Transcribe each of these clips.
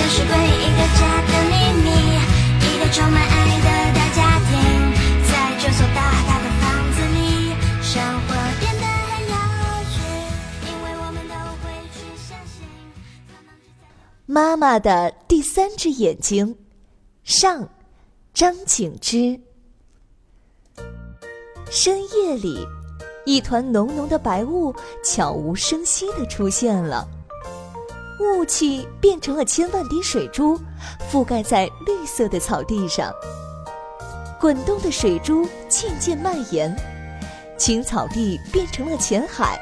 这是归一个家的秘密，一个充满爱的大家庭，在这所大大的房子里，生活变得很有趣，因为我们都会去相信。妈妈的第三只眼睛，上，张景之。深夜里。一团浓浓的白雾悄无声息地出现了，雾气变成了千万滴水珠，覆盖在绿色的草地上。滚动的水珠渐渐蔓延，青草地变成了浅海，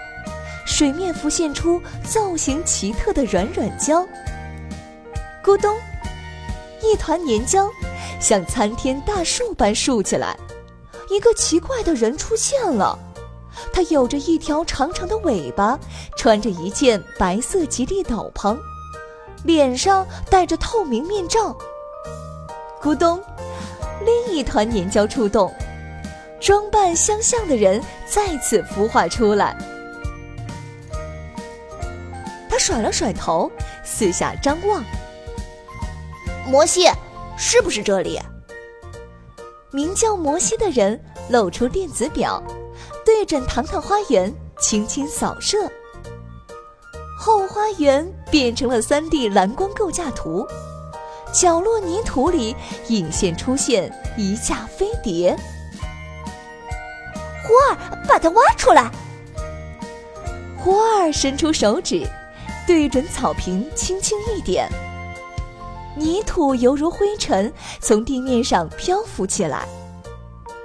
水面浮现出造型奇特的软软礁。咕咚，一团粘胶像参天大树般竖起来，一个奇怪的人出现了。它有着一条长长的尾巴，穿着一件白色吉利斗篷，脸上戴着透明面罩。咕咚，另一团粘胶触动，装扮相像的人再次孵化出来。他甩了甩头，四下张望。摩西，是不是这里？名叫摩西的人露出电子表。对准糖糖花园，轻轻扫射，后花园变成了三 D 蓝光构架图，角落泥土里隐现出现一架飞碟。胡儿，把它挖出来！胡儿伸出手指，对准草坪轻轻一点，泥土犹如灰尘从地面上漂浮起来。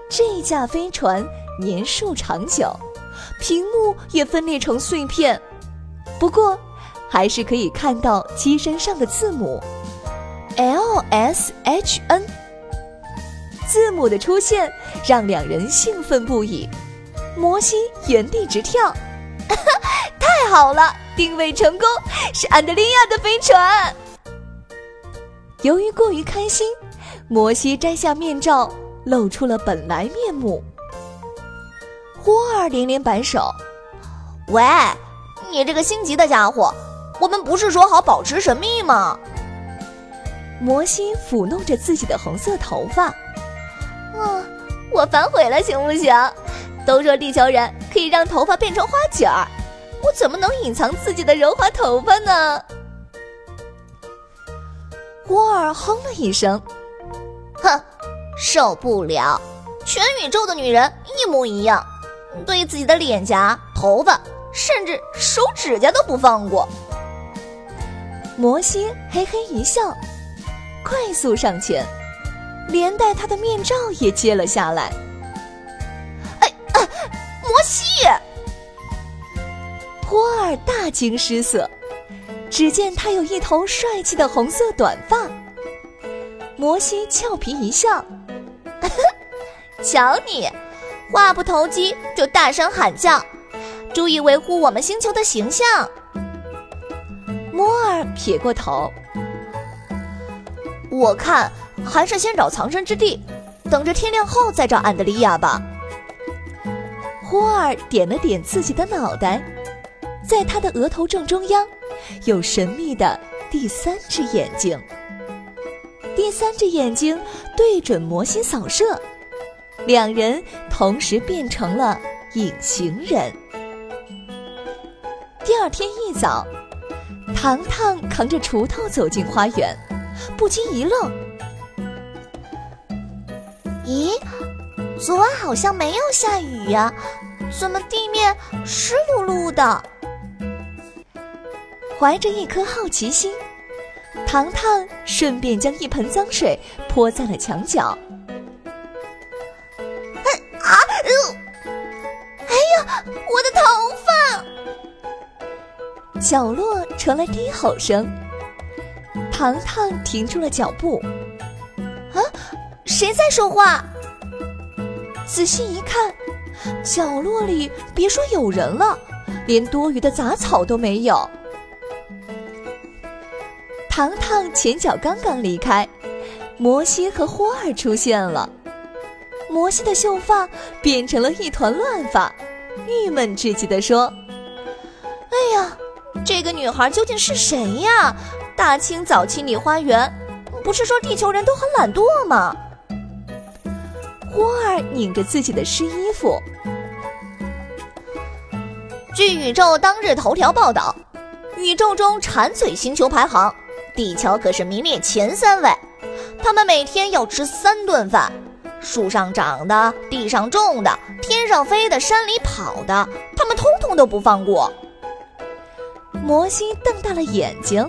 这架飞船。年数长久，屏幕也分裂成碎片，不过还是可以看到机身上的字母 L S H N。字母的出现让两人兴奋不已，摩西原地直跳，太好了，定位成功，是安德利亚的飞船。由于过于开心，摩西摘下面罩，露出了本来面目。霍尔连连摆手：“喂，你这个心急的家伙，我们不是说好保持神秘吗？”摩西抚弄着自己的红色头发：“啊，我反悔了，行不行？都说地球人可以让头发变成花卷儿，我怎么能隐藏自己的柔滑头发呢？”霍尔哼了一声：“哼，受不了，全宇宙的女人一模一样。”对自己的脸颊、头发，甚至手指甲都不放过。摩西嘿嘿一笑，快速上前，连带他的面罩也揭了下来。哎，摩西！霍尔大惊失色，只见他有一头帅气的红色短发。摩西俏皮一笑，瞧你！话不投机就大声喊叫，注意维护我们星球的形象。摩尔撇过头，我看还是先找藏身之地，等着天亮后再找安德利亚吧。霍尔点了点自己的脑袋，在他的额头正中央，有神秘的第三只眼睛。第三只眼睛对准魔心扫射。两人同时变成了隐形人。第二天一早，糖糖扛着锄头走进花园，不禁一愣：“咦，昨晚好像没有下雨呀，怎么地面湿漉漉的？”怀着一颗好奇心，糖糖顺便将一盆脏水泼在了墙角。角落传来低吼声，糖糖停住了脚步。啊，谁在说话？仔细一看，角落里别说有人了，连多余的杂草都没有。糖糖前脚刚刚离开，摩西和霍尔出现了。摩西的秀发变成了一团乱发，郁闷至极地说：“哎呀，这个女孩究竟是谁呀？大清早清理花园，不是说地球人都很懒惰吗？”花儿拧着自己的湿衣服。据宇宙当日头条报道，宇宙中馋嘴星球排行，地球可是名列前三位。他们每天要吃三顿饭。树上长的，地上种的，天上飞的，山里跑的，他们通通都不放过。摩西瞪大了眼睛，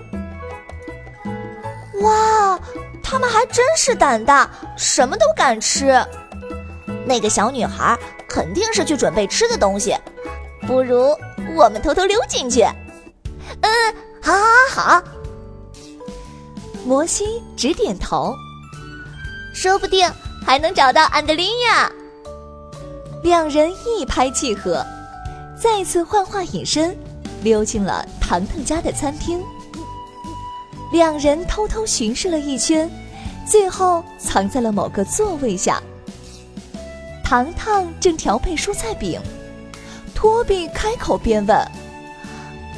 哇，他们还真是胆大，什么都敢吃。那个小女孩肯定是去准备吃的东西，不如我们偷偷溜进去。嗯，好，好，好。摩西直点头，说不定。还能找到安德烈亚，两人一拍即合，再次幻化隐身，溜进了糖糖家的餐厅。两人偷偷巡视了一圈，最后藏在了某个座位下。糖糖正调配蔬菜饼，托比开口便问：“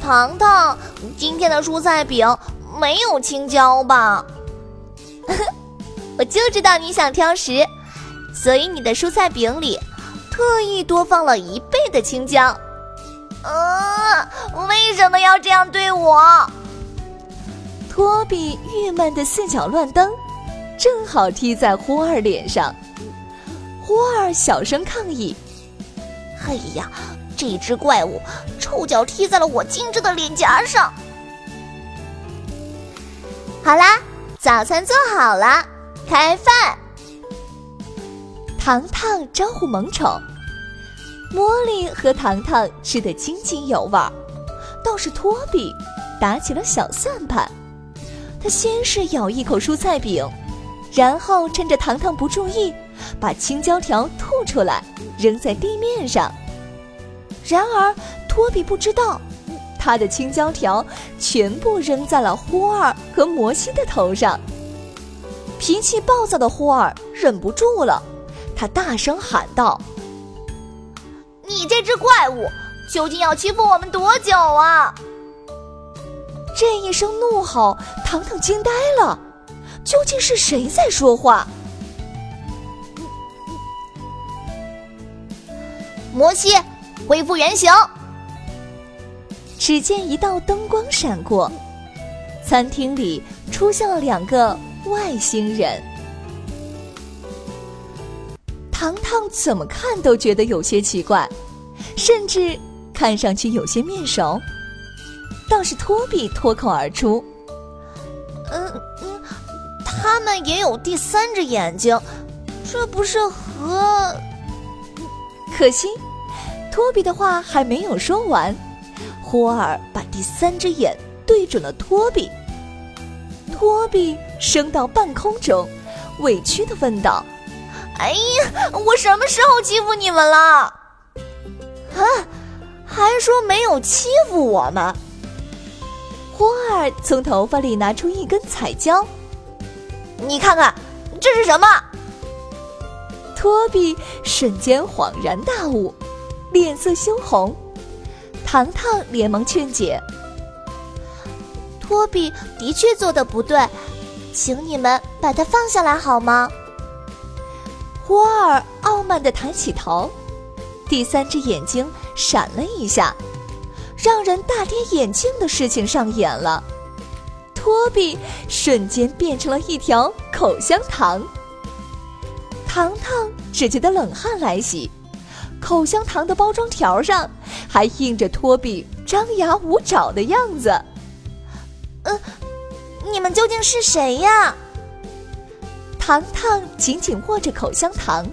糖糖，今天的蔬菜饼没有青椒吧？” 我就知道你想挑食，所以你的蔬菜饼里特意多放了一倍的青椒。啊，为什么要这样对我？托比郁闷的四脚乱蹬，正好踢在呼儿脸上。呼儿小声抗议：“哎呀，这只怪物臭脚踢在了我精致的脸颊上。”好啦，早餐做好了。开饭！糖糖招呼萌宠，茉莉和糖糖吃得津津有味，倒是托比打起了小算盘。他先是咬一口蔬菜饼，然后趁着糖糖不注意，把青椒条吐出来扔在地面上。然而托比不知道，他的青椒条全部扔在了霍尔和摩西的头上。脾气暴躁的霍尔忍不住了，他大声喊道：“你这只怪物，究竟要欺负我们多久啊？”这一声怒吼，糖糖惊呆了，究竟是谁在说话？摩西，恢复原形！只见一道灯光闪过，餐厅里出现了两个。外星人，糖糖怎么看都觉得有些奇怪，甚至看上去有些面熟。倒是托比脱口而出：“嗯嗯，他们也有第三只眼睛，这不是和……可惜，托比的话还没有说完，霍尔把第三只眼对准了托比。”托比升到半空中，委屈的问道：“哎呀，我什么时候欺负你们了？啊，还说没有欺负我们？”花儿从头发里拿出一根彩椒，你看看，这是什么？托比瞬间恍然大悟，脸色羞红。糖糖连忙劝解。托比的确做的不对，请你们把它放下来好吗？霍尔傲慢的抬起头，第三只眼睛闪了一下，让人大跌眼镜的事情上演了，托比瞬间变成了一条口香糖。糖糖只觉得冷汗来袭，口香糖的包装条上还印着托比张牙舞爪的样子。嗯，你们究竟是谁呀？糖糖紧紧握着口香糖，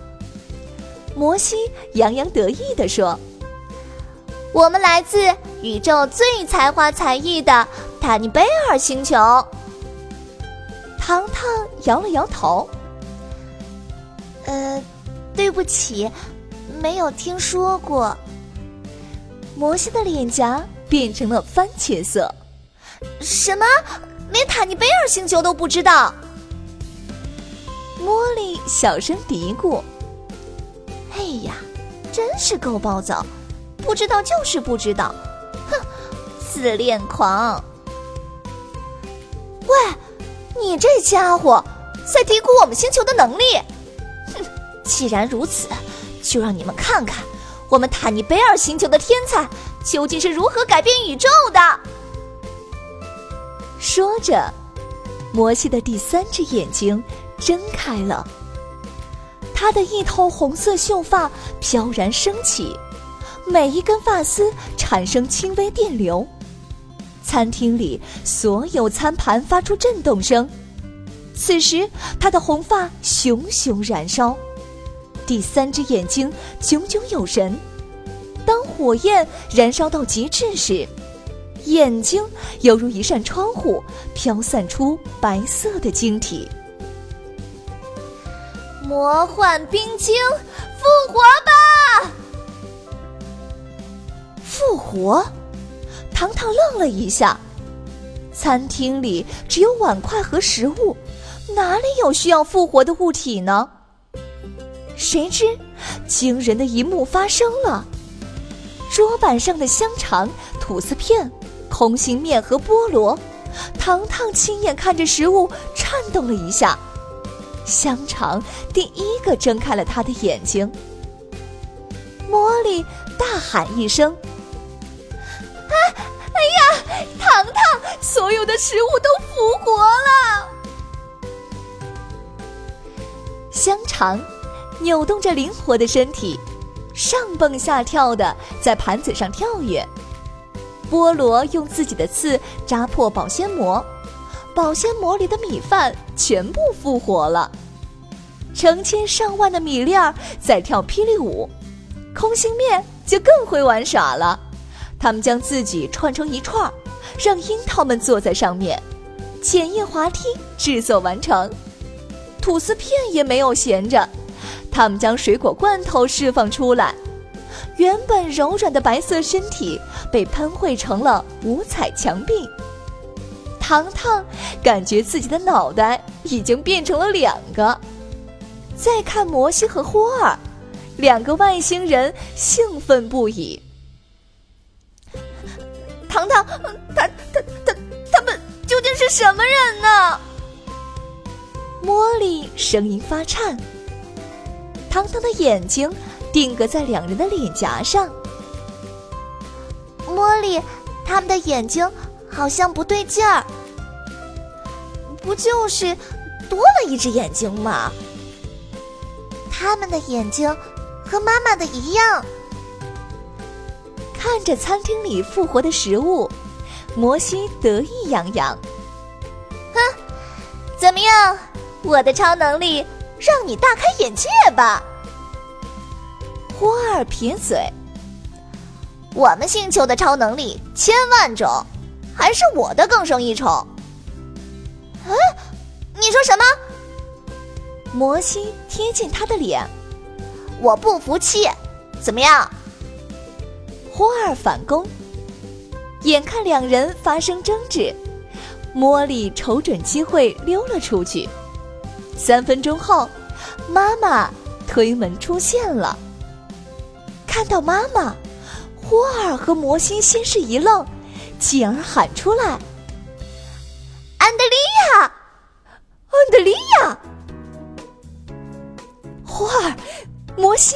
摩西洋洋得意地说：“我们来自宇宙最才华才艺的塔尼贝尔星球。”糖糖摇了摇头，呃，对不起，没有听说过。摩西的脸颊变成了番茄色。什么？连塔尼贝尔星球都不知道？茉莉小声嘀咕：“哎呀，真是够暴躁，不知道就是不知道，哼，自恋狂！喂，你这家伙在低估我们星球的能力！哼，既然如此，就让你们看看我们塔尼贝尔星球的天才究竟是如何改变宇宙的。”说着，摩西的第三只眼睛睁开了，他的一头红色秀发飘然升起，每一根发丝产生轻微电流。餐厅里所有餐盘发出震动声。此时，他的红发熊熊燃烧，第三只眼睛炯炯有神。当火焰燃烧到极致时，眼睛犹如一扇窗户，飘散出白色的晶体。魔幻冰晶，复活吧！复活！糖糖愣了一下。餐厅里只有碗筷和食物，哪里有需要复活的物体呢？谁知，惊人的一幕发生了：桌板上的香肠、吐司片。空心面和菠萝，糖糖亲眼看着食物颤动了一下，香肠第一个睁开了他的眼睛。茉莉大喊一声：“啊！哎呀，糖糖，所有的食物都复活了！”香肠扭动着灵活的身体，上蹦下跳的在盘子上跳跃。菠萝用自己的刺扎破保鲜膜，保鲜膜里的米饭全部复活了。成千上万的米粒儿在跳霹雳舞，空心面就更会玩耍了。他们将自己串成一串，让樱桃们坐在上面。简易滑梯制作完成，吐司片也没有闲着，他们将水果罐头释放出来。原本柔软的白色身体被喷绘成了五彩墙壁。糖糖感觉自己的脑袋已经变成了两个。再看摩西和霍尔，两个外星人兴奋不已。糖糖，他他他他们究竟是什么人呢？茉莉声音发颤。糖糖的眼睛。定格在两人的脸颊上。茉莉，他们的眼睛好像不对劲儿，不就是多了一只眼睛吗？他们的眼睛和妈妈的一样。看着餐厅里复活的食物，摩西得意洋洋。哼，怎么样？我的超能力让你大开眼界吧！霍尔撇嘴：“我们星球的超能力千万种，还是我的更胜一筹。”啊，你说什么？魔西贴近他的脸：“我不服气，怎么样？”霍尔反攻。眼看两人发生争执，茉莉瞅准机会溜了出去。三分钟后，妈妈推门出现了。看到妈妈，霍尔和魔西先是一愣，继而喊出来：“安德利亚，安德利亚！”霍尔，摩西，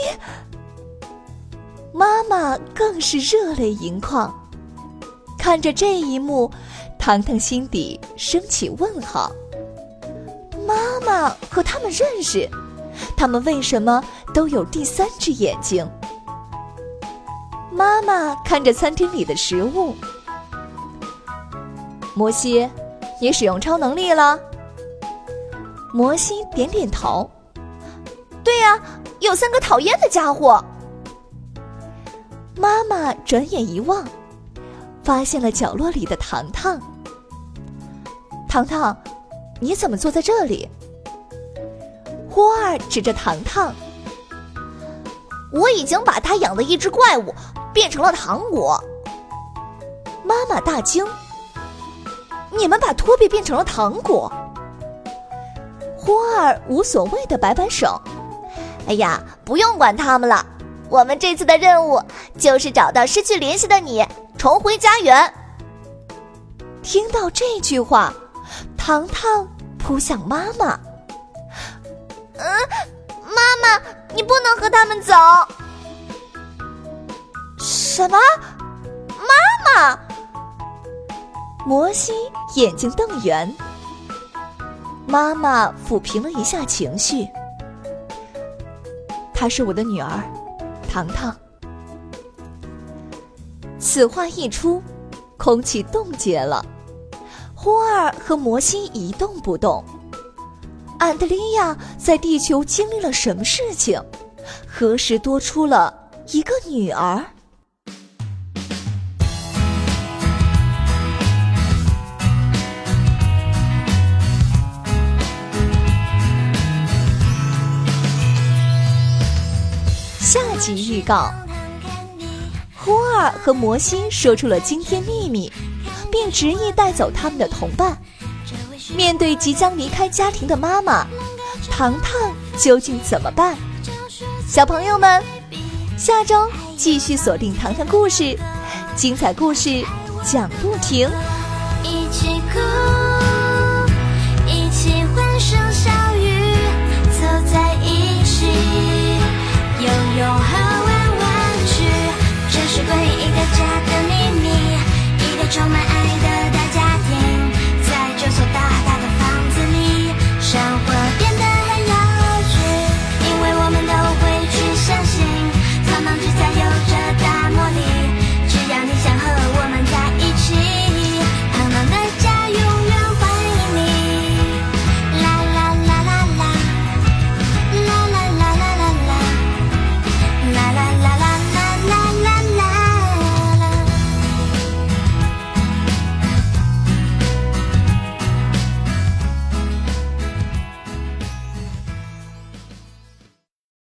妈妈更是热泪盈眶。看着这一幕，糖糖心底升起问号：妈妈和他们认识，他们为什么都有第三只眼睛？妈妈看着餐厅里的食物，摩西，你使用超能力了？摩西点点头。对呀，有三个讨厌的家伙。妈妈转眼一望，发现了角落里的糖糖。糖糖，你怎么坐在这里？”霍儿指着糖糖：“我已经把他养的一只怪物变成了糖果。”妈妈大惊：“你们把托比变成了糖果？”霍二无所谓的摆摆手：“哎呀，不用管他们了。我们这次的任务就是找到失去联系的你，重回家园。”听到这句话，糖糖扑向妈妈。嗯，妈妈，你不能和他们走。什么？妈妈？摩西眼睛瞪圆。妈妈抚平了一下情绪。她是我的女儿，糖糖。此话一出，空气冻结了。霍尔和摩西一动不动。安德利亚在地球经历了什么事情？何时多出了一个女儿？集预告：霍尔和摩西说出了惊天秘密，并执意带走他们的同伴。面对即将离开家庭的妈妈，糖糖究竟怎么办？小朋友们，下周继续锁定《糖糖故事》，精彩故事讲不停。一起哭。充满爱